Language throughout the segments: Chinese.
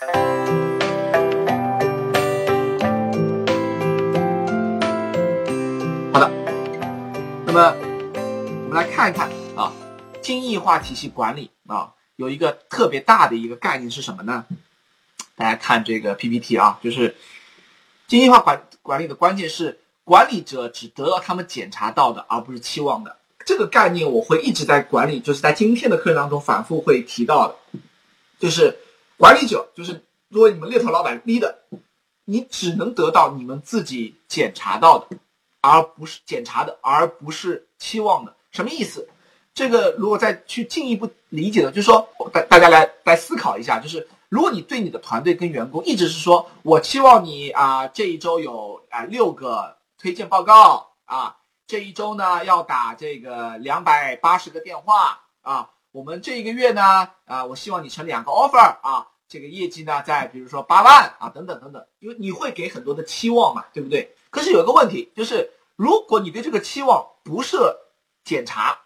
好的，那么我们来看一看啊，精益化体系管理啊，有一个特别大的一个概念是什么呢？大家看这个 PPT 啊，就是精益化管管理的关键是管理者只得到他们检查到的，而不是期望的。这个概念我会一直在管理，就是在今天的课程当中反复会提到的，就是管理者，就是作为你们猎头老板 leader，你只能得到你们自己检查到的。而不是检查的，而不是期望的，什么意思？这个如果再去进一步理解的，就是说，大大家来来思考一下，就是如果你对你的团队跟员工一直是说，我期望你啊这一周有啊六个推荐报告啊，这一周呢要打这个两百八十个电话啊，我们这一个月呢啊，我希望你成两个 offer 啊，这个业绩呢在比如说八万啊等等等等，因为你会给很多的期望嘛，对不对？可是有一个问题，就是如果你对这个期望不设检查，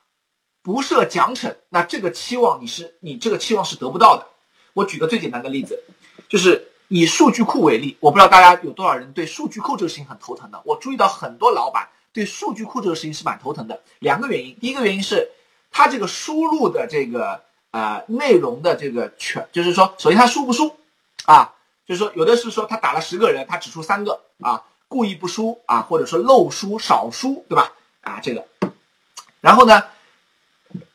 不设奖惩，那这个期望你是你这个期望是得不到的。我举个最简单的例子，就是以数据库为例，我不知道大家有多少人对数据库这个事情很头疼的。我注意到很多老板对数据库这个事情是蛮头疼的。两个原因，第一个原因是他这个输入的这个呃内容的这个全，就是说，首先他输不输啊？就是说，有的是说他打了十个人，他只输三个啊。故意不输啊，或者说漏输、少输，对吧？啊，这个，然后呢，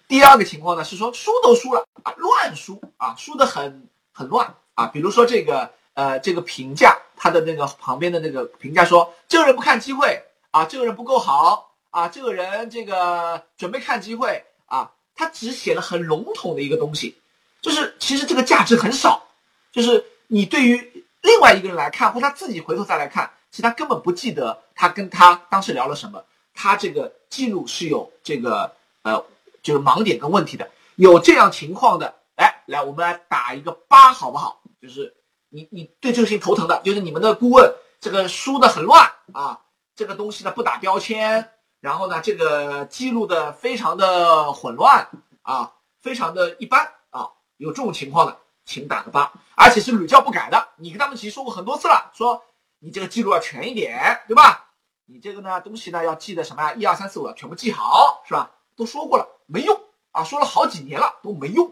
第二个情况呢是说输都输了啊，乱输啊，输的很很乱啊。比如说这个呃，这个评价，他的那个旁边的那个评价说，这个人不看机会啊，这个人不够好啊，这个人这个准备看机会啊，他只写了很笼统的一个东西，就是其实这个价值很少，就是你对于另外一个人来看，或他自己回头再来看。其实他根本不记得他跟他当时聊了什么，他这个记录是有这个呃，就是盲点跟问题的。有这样情况的，哎，来我们来打一个八好不好？就是你你对这个事情头疼的，就是你们的顾问这个输的很乱啊，这个东西呢不打标签，然后呢这个记录的非常的混乱啊，非常的一般啊，有这种情况的，请打个八，而且是屡教不改的。你跟他们其实说过很多次了，说。你这个记录要全一点，对吧？你这个呢东西呢要记得什么呀？一二三四五要全部记好，是吧？都说过了，没用啊！说了好几年了都没用。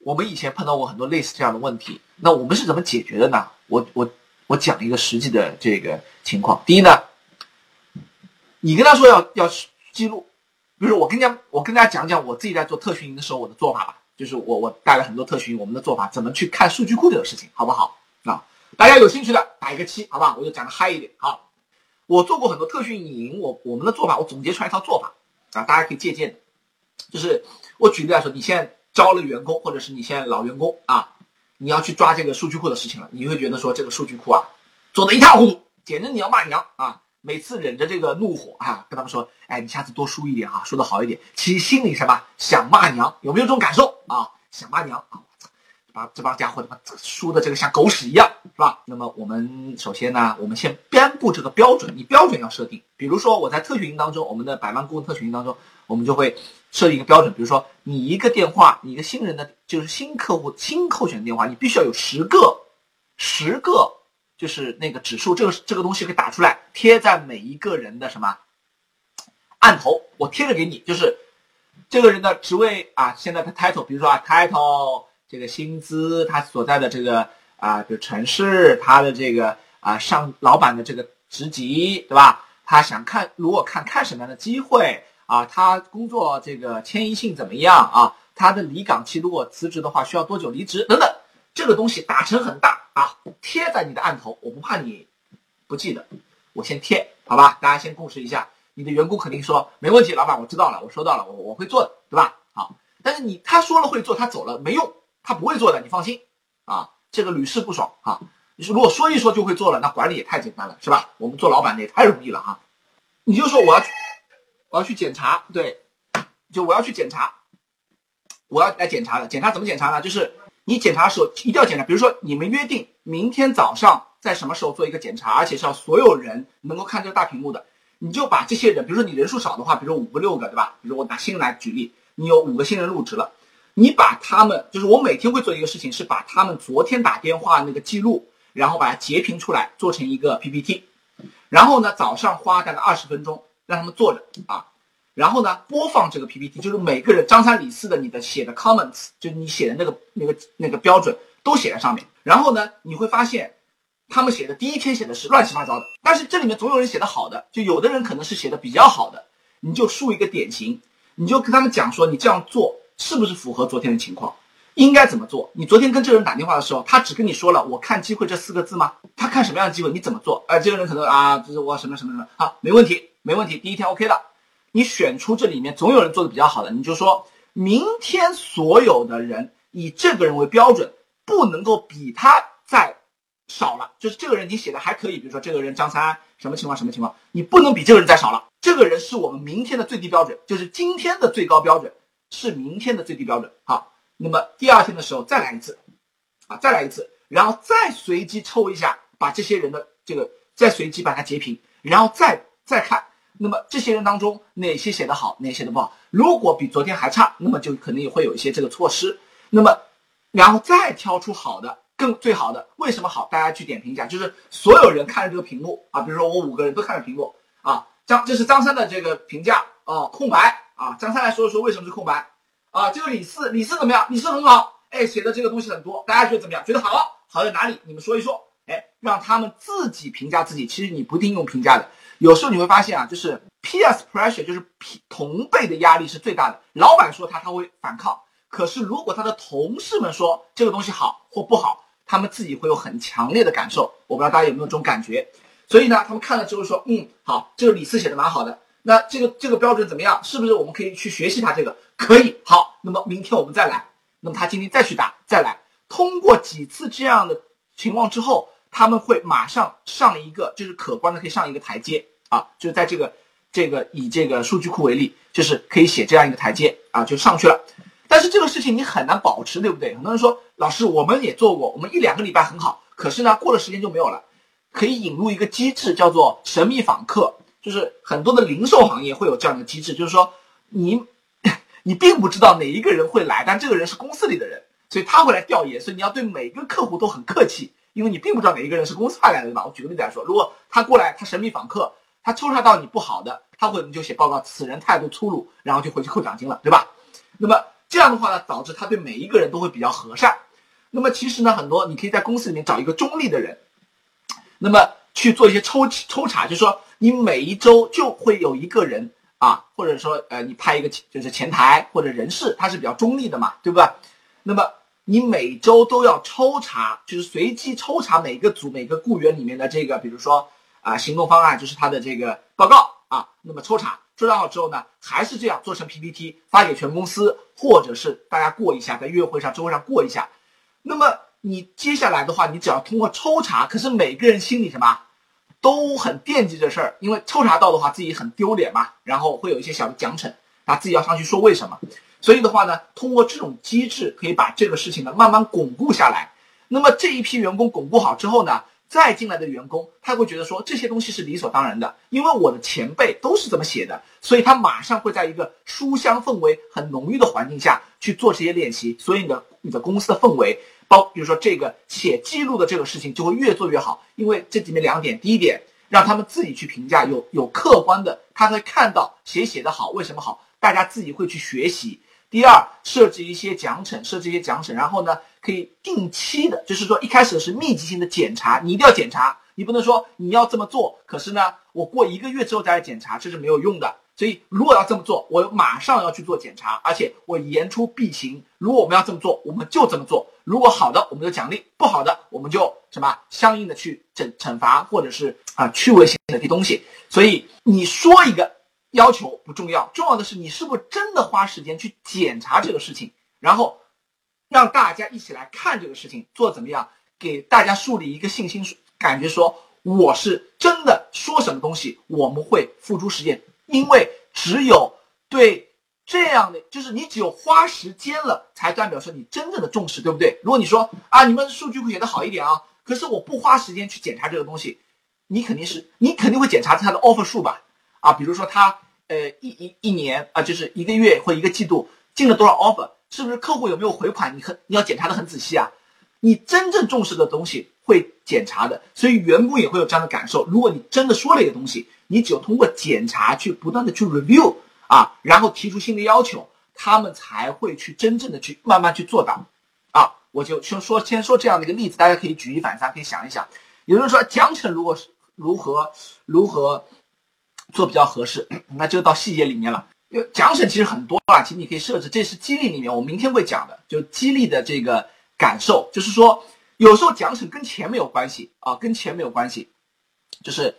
我们以前碰到过很多类似这样的问题，那我们是怎么解决的呢？我我我讲一个实际的这个情况。第一呢，你跟他说要要记录，比如说我跟家我跟大家讲讲我自己在做特训营的时候我的做法吧，就是我我带了很多特训营，我们的做法怎么去看数据库这个事情，好不好？啊？大家有兴趣的打一个七，好不好，我就讲的嗨一点。好，我做过很多特训营，我我们的做法，我总结出来一套做法啊，大家可以借鉴。就是我举例来说，你现在招了员工，或者是你现在老员工啊，你要去抓这个数据库的事情了，你会觉得说这个数据库啊做的一塌糊涂，简直你要骂娘啊！每次忍着这个怒火啊，跟他们说，哎，你下次多输一点啊，输的好一点。其实心里什么想骂娘，有没有这种感受啊？想骂娘啊！把这帮家伙他妈输的这个像狗屎一样，是吧？那么我们首先呢，我们先颁布这个标准，你标准要设定。比如说我在特训营当中，我们的百万顾问特训营当中，我们就会设定一个标准，比如说你一个电话，你一个新人的，就是新客户新候选电话，你必须要有十个，十个就是那个指数，这个这个东西可以打出来，贴在每一个人的什么案头，我贴着给你，就是这个人的职位啊，现在的 title，比如说啊 title。这个薪资，他所在的这个啊，就城市，他的这个啊，上老板的这个职级，对吧？他想看，如果看看什么样的机会啊？他工作这个迁移性怎么样啊？他的离岗期如果辞职的话，需要多久离职？等等，这个东西打成很大啊，贴在你的案头，我不怕你不记得，我先贴，好吧？大家先共识一下，你的员工肯定说没问题，老板我知道了，我收到了，我我会做的，对吧？好，但是你他说了会做，他走了没用。他不会做的，你放心，啊，这个屡试不爽啊！你说如果说一说就会做了，那管理也太简单了，是吧？我们做老板的也太容易了哈！你就说我要，我要去检查，对，就我要去检查，我要来检查的。检查怎么检查呢？就是你检查的时候一定要检查，比如说你们约定明天早上在什么时候做一个检查，而且是要所有人能够看这个大屏幕的，你就把这些人，比如说你人数少的话，比如说五个六个，对吧？比如我拿新人来举例，你有五个新人入职了。你把他们，就是我每天会做一个事情，是把他们昨天打电话那个记录，然后把它截屏出来，做成一个 PPT，然后呢，早上花大概二十分钟让他们坐着啊，然后呢，播放这个 PPT，就是每个人张三李四的你的写的 comments，就你写的那个那个那个标准都写在上面，然后呢，你会发现。他们写的第一天写的是乱七八糟的，但是这里面总有人写的好的，就有的人可能是写的比较好的，你就竖一个典型，你就跟他们讲说你这样做是不是符合昨天的情况，应该怎么做？你昨天跟这个人打电话的时候，他只跟你说了“我看机会”这四个字吗？他看什么样的机会？你怎么做？哎，这个人可能啊，就是我什么什么什么，好，没问题，没问题，第一天 OK 了。你选出这里面总有人做的比较好的，你就说明天所有的人以这个人为标准，不能够比他再。少了，就是这个人你写的还可以，比如说这个人张三什么情况什么情况，你不能比这个人再少了。这个人是我们明天的最低标准，就是今天的最高标准是明天的最低标准。好，那么第二天的时候再来一次，啊，再来一次，然后再随机抽一下，把这些人的这个再随机把它截屏，然后再再看，那么这些人当中哪些写的好，哪些写的不好？如果比昨天还差，那么就肯定也会有一些这个措施。那么然后再挑出好的。更最好的为什么好？大家去点评一下，就是所有人看着这个屏幕啊，比如说我五个人都看着屏幕啊，张这是张三的这个评价啊，空白啊，张三来说一说为什么是空白啊？这个李四，李四怎么样？李四很好，哎，写的这个东西很多，大家觉得怎么样？觉得好，好在哪里？你们说一说，让他们自己评价自己。其实你不一定用评价的，有时候你会发现啊，就是 PS pressure，就是同辈的压力是最大的。老板说他他会反抗，可是如果他的同事们说这个东西好或不好。他们自己会有很强烈的感受，我不知道大家有没有这种感觉。所以呢，他们看了之后说：“嗯，好，这个李四写的蛮好的。那这个这个标准怎么样？是不是我们可以去学习他这个？可以。好，那么明天我们再来。那么他今天再去打，再来。通过几次这样的情况之后，他们会马上上一个，就是可观的可以上一个台阶啊，就是在这个这个以这个数据库为例，就是可以写这样一个台阶啊，就上去了。”但是这个事情你很难保持，对不对？很多人说，老师，我们也做过，我们一两个礼拜很好，可是呢，过了时间就没有了。可以引入一个机制，叫做神秘访客，就是很多的零售行业会有这样的机制，就是说，你 你并不知道哪一个人会来，但这个人是公司里的人，所以他会来调研，所以你要对每个客户都很客气，因为你并不知道哪一个人是公司派来的，对吧？我举个例子来说，如果他过来，他神秘访客，他抽查到你不好的，他会就写报告，此人态度粗鲁，然后就回去扣奖金了，对吧？那么。这样的话呢，导致他对每一个人都会比较和善。那么其实呢，很多你可以在公司里面找一个中立的人，那么去做一些抽抽查，就是说你每一周就会有一个人啊，或者说呃，你派一个就是前台或者人事，他是比较中立的嘛，对不对？那么你每周都要抽查，就是随机抽查每个组每个雇员里面的这个，比如说啊行动方案，就是他的这个报告啊，那么抽查。抽查好之后呢，还是这样做成 PPT 发给全公司，或者是大家过一下，在月会上、周会上过一下。那么你接下来的话，你只要通过抽查，可是每个人心里什么都很惦记这事儿，因为抽查到的话自己很丢脸嘛，然后会有一些小的奖惩，啊自己要上去说为什么。所以的话呢，通过这种机制可以把这个事情呢慢慢巩固下来。那么这一批员工巩固好之后呢？再进来的员工，他会觉得说这些东西是理所当然的，因为我的前辈都是这么写的，所以他马上会在一个书香氛围很浓郁的环境下去做这些练习，所以你的你的公司的氛围，包比如说这个写记录的这个事情就会越做越好，因为这里面两点，第一点让他们自己去评价，有有客观的，他会看到谁写的好，为什么好，大家自己会去学习。第二，设置一些奖惩，设置一些奖惩，然后呢，可以定期的，就是说一开始是密集性的检查，你一定要检查，你不能说你要这么做，可是呢，我过一个月之后再来检查，这是没有用的。所以如果要这么做，我马上要去做检查，而且我言出必行。如果我们要这么做，我们就这么做。如果好的，我们就奖励；不好的，我们就什么相应的去惩惩罚，或者是啊趣味性的这东西。所以你说一个。要求不重要，重要的是你是不是真的花时间去检查这个事情，然后让大家一起来看这个事情做怎么样，给大家树立一个信心，感觉说我是真的说什么东西我们会付诸实践，因为只有对这样的，就是你只有花时间了，才代表说你真正的重视，对不对？如果你说啊，你们数据库写的好一点啊，可是我不花时间去检查这个东西，你肯定是你肯定会检查它的 offer 数吧？啊，比如说他呃一一一年啊，就是一个月或一个季度进了多少 offer，是不是客户有没有回款？你很你要检查的很仔细啊。你真正重视的东西会检查的，所以员工也会有这样的感受。如果你真的说了一个东西，你只有通过检查去不断的去 review 啊，然后提出新的要求，他们才会去真正的去慢慢去做到。啊，我就先说先说这样的一个例子，大家可以举一反三，可以想一想。有人说奖惩如果是如何如何做比较合适，那就到细节里面了。因为奖惩其实很多啊，其实你可以设置，这是激励里面我明天会讲的，就激励的这个。感受就是说，有时候奖惩跟钱没有关系啊，跟钱没有关系，就是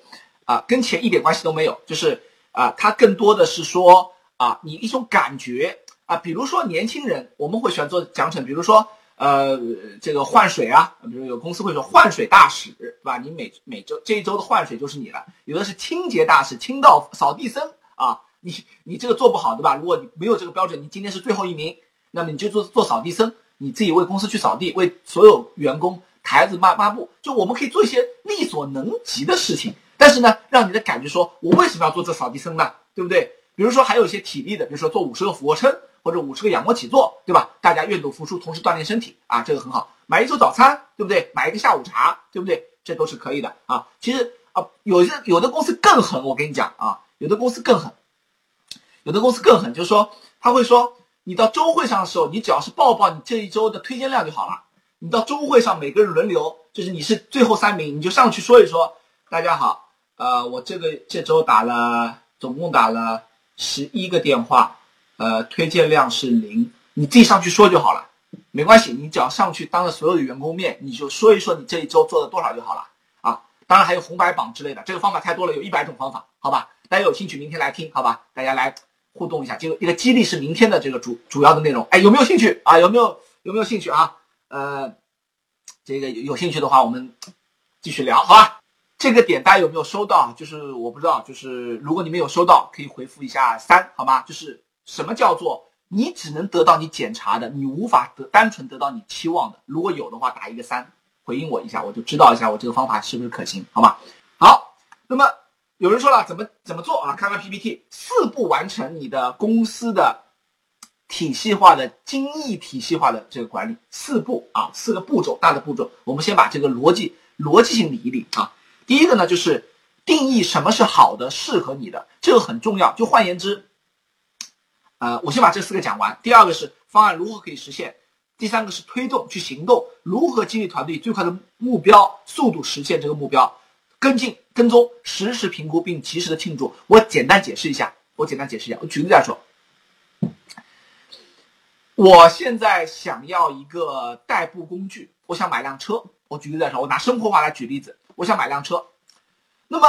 啊，跟钱一点关系都没有，就是啊，它更多的是说啊，你一种感觉啊，比如说年轻人，我们会喜欢做奖惩，比如说呃，这个换水啊，比如有公司会说换水大使，对吧？你每每周这一周的换水就是你了。有的是清洁大使，清道扫地僧啊，你你这个做不好，对吧？如果你没有这个标准，你今天是最后一名，那么你就做做扫地僧。你自己为公司去扫地，为所有员工台子抹抹布，就我们可以做一些力所能及的事情。但是呢，让你的感觉说，我为什么要做这扫地僧呢？对不对？比如说还有一些体力的，比如说做五十个俯卧撑或者五十个仰卧起坐，对吧？大家愿赌服输，同时锻炼身体啊，这个很好。买一周早餐，对不对？买一个下午茶，对不对？这都是可以的啊。其实啊，有些有的公司更狠，我跟你讲啊，有的公司更狠，有的公司更狠，就是说他会说。你到周会上的时候，你只要是报报你这一周的推荐量就好了。你到周会上，每个人轮流，就是你是最后三名，你就上去说一说。大家好，呃，我这个这周打了，总共打了十一个电话，呃，推荐量是零，你自己上去说就好了，没关系，你只要上去当着所有的员工面，你就说一说你这一周做了多少就好了啊。当然还有红白榜之类的，这个方法太多了，有一百种方法，好吧？大家有兴趣明天来听，好吧？大家来。互动一下，就一个激励是明天的这个主主要的内容。哎，有没有兴趣啊？有没有有没有兴趣啊？呃，这个有兴趣的话，我们继续聊，好吧？这个点大家有没有收到？就是我不知道，就是如果你没有收到，可以回复一下三，好吗？就是什么叫做你只能得到你检查的，你无法得单纯得到你期望的。如果有的话，打一个三，回应我一下，我就知道一下我这个方法是不是可行，好吗？好，那么。有人说了，怎么怎么做啊？看看 PPT，四步完成你的公司的体系化的精益体系化的这个管理，四步啊，四个步骤，大的步骤。我们先把这个逻辑逻辑性理一理啊。第一个呢，就是定义什么是好的、适合你的，这个很重要。就换言之，呃，我先把这四个讲完。第二个是方案如何可以实现，第三个是推动去行动，如何激励团队最快的目标速度实现这个目标。跟进、跟踪、实时评估并及时的庆祝。我简单解释一下，我简单解释一下。我举个例来说，我现在想要一个代步工具，我想买辆车。我举个例来说，我拿生活化来举例子，我想买辆车。那么，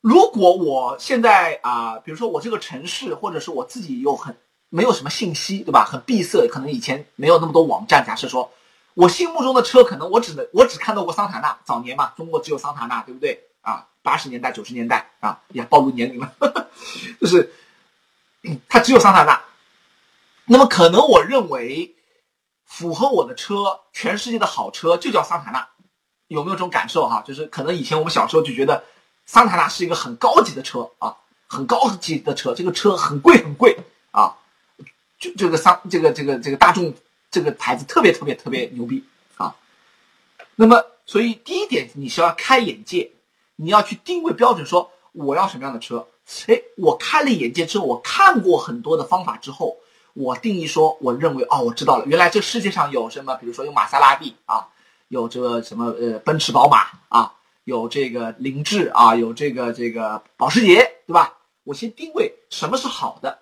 如果我现在啊，比如说我这个城市，或者是我自己又很没有什么信息，对吧？很闭塞，可能以前没有那么多网站。假设说。我心目中的车，可能我只能我只看到过桑塔纳，早年嘛，中国只有桑塔纳，对不对啊？八十年代、九十年代啊，也暴露年龄了，就是它只有桑塔纳。那么可能我认为符合我的车，全世界的好车就叫桑塔纳，有没有这种感受哈？就是可能以前我们小时候就觉得桑塔纳是一个很高级的车啊，很高级的车，这个车很贵很贵啊，就这个桑这个这个这个大众。这个牌子特别特别特别牛逼啊！那么，所以第一点，你是要开眼界，你要去定位标准，说我要什么样的车。哎，我开了眼界之后，我看过很多的方法之后，我定义说，我认为哦，我知道了，原来这世界上有什么，比如说有玛莎拉蒂啊，有这个什么呃奔驰、宝马啊，有这个凌志啊，有这个这个保时捷，对吧？我先定位什么是好的。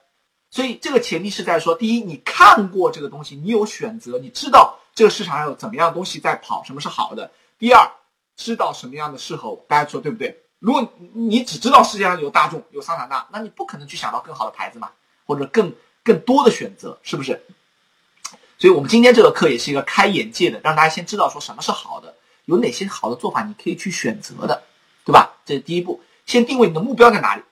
所以这个前提是在说，第一，你看过这个东西，你有选择，你知道这个市场上有怎么样的东西在跑，什么是好的。第二，知道什么样的适合我，大家说对不对？如果你只知道世界上有大众、有桑塔纳，那你不可能去想到更好的牌子嘛，或者更更多的选择，是不是？所以我们今天这个课也是一个开眼界的，让大家先知道说什么是好的，有哪些好的做法你可以去选择的，对吧？这是第一步，先定位你的目标在哪里。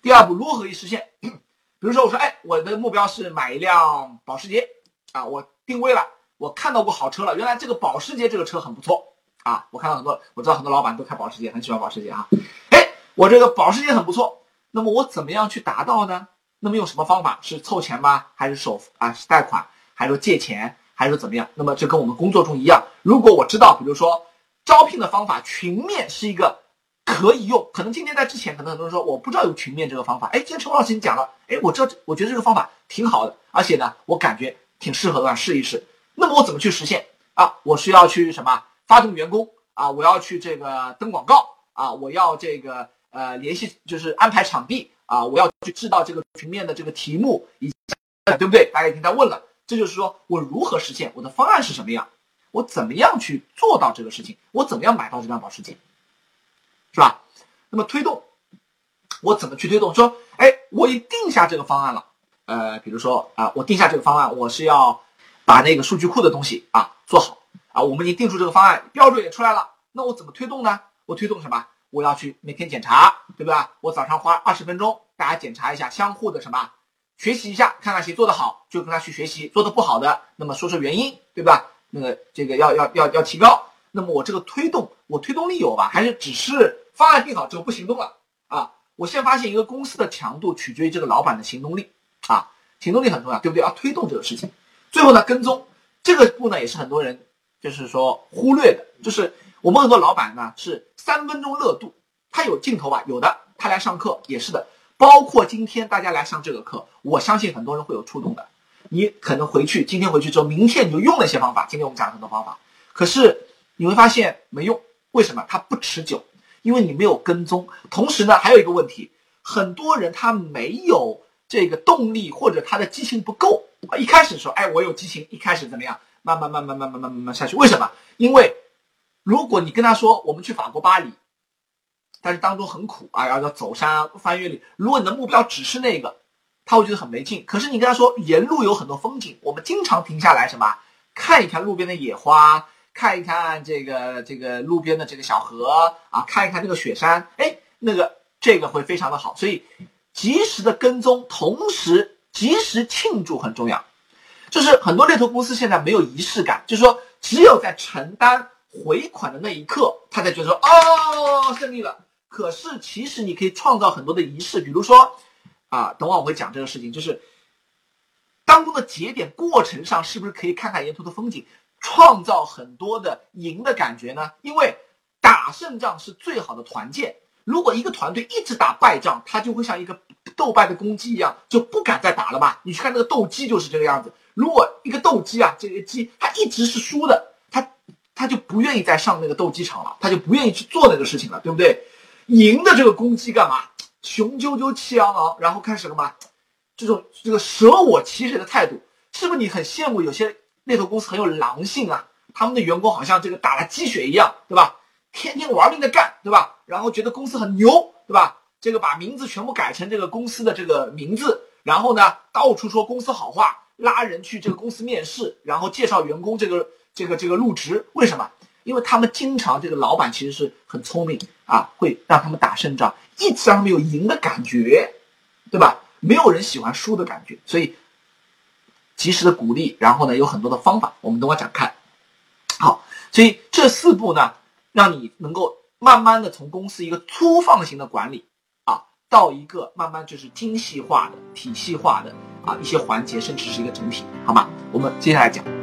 第二步，如何可以实现？比如说，我说，哎，我的目标是买一辆保时捷啊，我定位了，我看到过好车了，原来这个保时捷这个车很不错啊，我看到很多，我知道很多老板都开保时捷，很喜欢保时捷啊，哎，我这个保时捷很不错，那么我怎么样去达到呢？那么用什么方法？是凑钱吗？还是首付啊？是贷款？还是借钱？还是怎么样？那么这跟我们工作中一样，如果我知道，比如说招聘的方法，群面是一个可以用。可能今天在之前，可能很多人说我不知道有群面这个方法。哎，今天陈老师你讲了，哎，我知道，我觉得这个方法挺好的，而且呢，我感觉挺适合的，试一试。那么我怎么去实现啊？我是要去什么？发动员工啊？我要去这个登广告啊？我要这个呃联系，就是安排场地啊？我要去制造这个群面的这个题目，以对不对？大家已经在问了。这就是说我如何实现我的方案是什么样，我怎么样去做到这个事情，我怎么样买到这辆保时捷，是吧？那么推动，我怎么去推动？说，哎，我已定下这个方案了，呃，比如说啊，我定下这个方案，我是要把那个数据库的东西啊做好啊，我们已经定出这个方案标准也出来了，那我怎么推动呢？我推动什么？我要去每天检查，对吧？我早上花二十分钟，大家检查一下相互的什么？学习一下，看看谁做得好，就跟他去学习；做的不好的，那么说说原因，对吧？那个这个要要要要提高。那么我这个推动，我推动力有吧？还是只是方案定好之后不行动了啊？我现在发现一个公司的强度取决于这个老板的行动力啊，行动力很重要，对不对？要推动这个事情。最后呢，跟踪这个步呢，也是很多人就是说忽略的，就是我们很多老板呢是三分钟热度，他有镜头吧？有的，他来上课也是的。包括今天大家来上这个课，我相信很多人会有触动的。你可能回去，今天回去之后，明天你就用那些方法。今天我们讲了很多方法，可是你会发现没用。为什么？它不持久，因为你没有跟踪。同时呢，还有一个问题，很多人他没有这个动力，或者他的激情不够。一开始说，哎，我有激情，一开始怎么样？慢慢慢慢慢慢慢慢下去。为什么？因为如果你跟他说，我们去法国巴黎。但是当中很苦啊，要要走山翻越岭。如果你的目标只是那个，他会觉得很没劲。可是你跟他说沿路有很多风景，我们经常停下来什么看一看路边的野花，看一看这个这个路边的这个小河啊，看一看这个雪山，哎，那个这个会非常的好。所以及时的跟踪，同时及时庆祝很重要。就是很多猎头公司现在没有仪式感，就是说只有在承担回款的那一刻，他才觉得说哦胜利了。可是，其实你可以创造很多的仪式，比如说，啊，等会我会讲这个事情，就是当中的节点过程上，是不是可以看看沿途的风景，创造很多的赢的感觉呢？因为打胜仗是最好的团建。如果一个团队一直打败仗，他就会像一个斗败的公鸡一样，就不敢再打了吧？你去看那个斗鸡就是这个样子。如果一个斗鸡啊，这个鸡它一直是输的，它它就不愿意再上那个斗鸡场了，它就不愿意去做那个事情了，对不对？赢的这个公鸡干嘛？雄赳赳气昂昂，然后开始了嘛？这种这个舍我其谁的态度，是不是你很羡慕？有些猎头公司很有狼性啊，他们的员工好像这个打了鸡血一样，对吧？天天玩命的干，对吧？然后觉得公司很牛，对吧？这个把名字全部改成这个公司的这个名字，然后呢，到处说公司好话，拉人去这个公司面试，然后介绍员工这个这个这个入职，为什么？因为他们经常这个老板其实是很聪明啊，会让他们打胜仗，一直让他们有赢的感觉，对吧？没有人喜欢输的感觉，所以及时的鼓励，然后呢有很多的方法，我们等会讲看。好，所以这四步呢，让你能够慢慢的从公司一个粗放型的管理啊，到一个慢慢就是精细化的、体系化的啊一些环节，甚至是一个整体，好吗？我们接下来讲。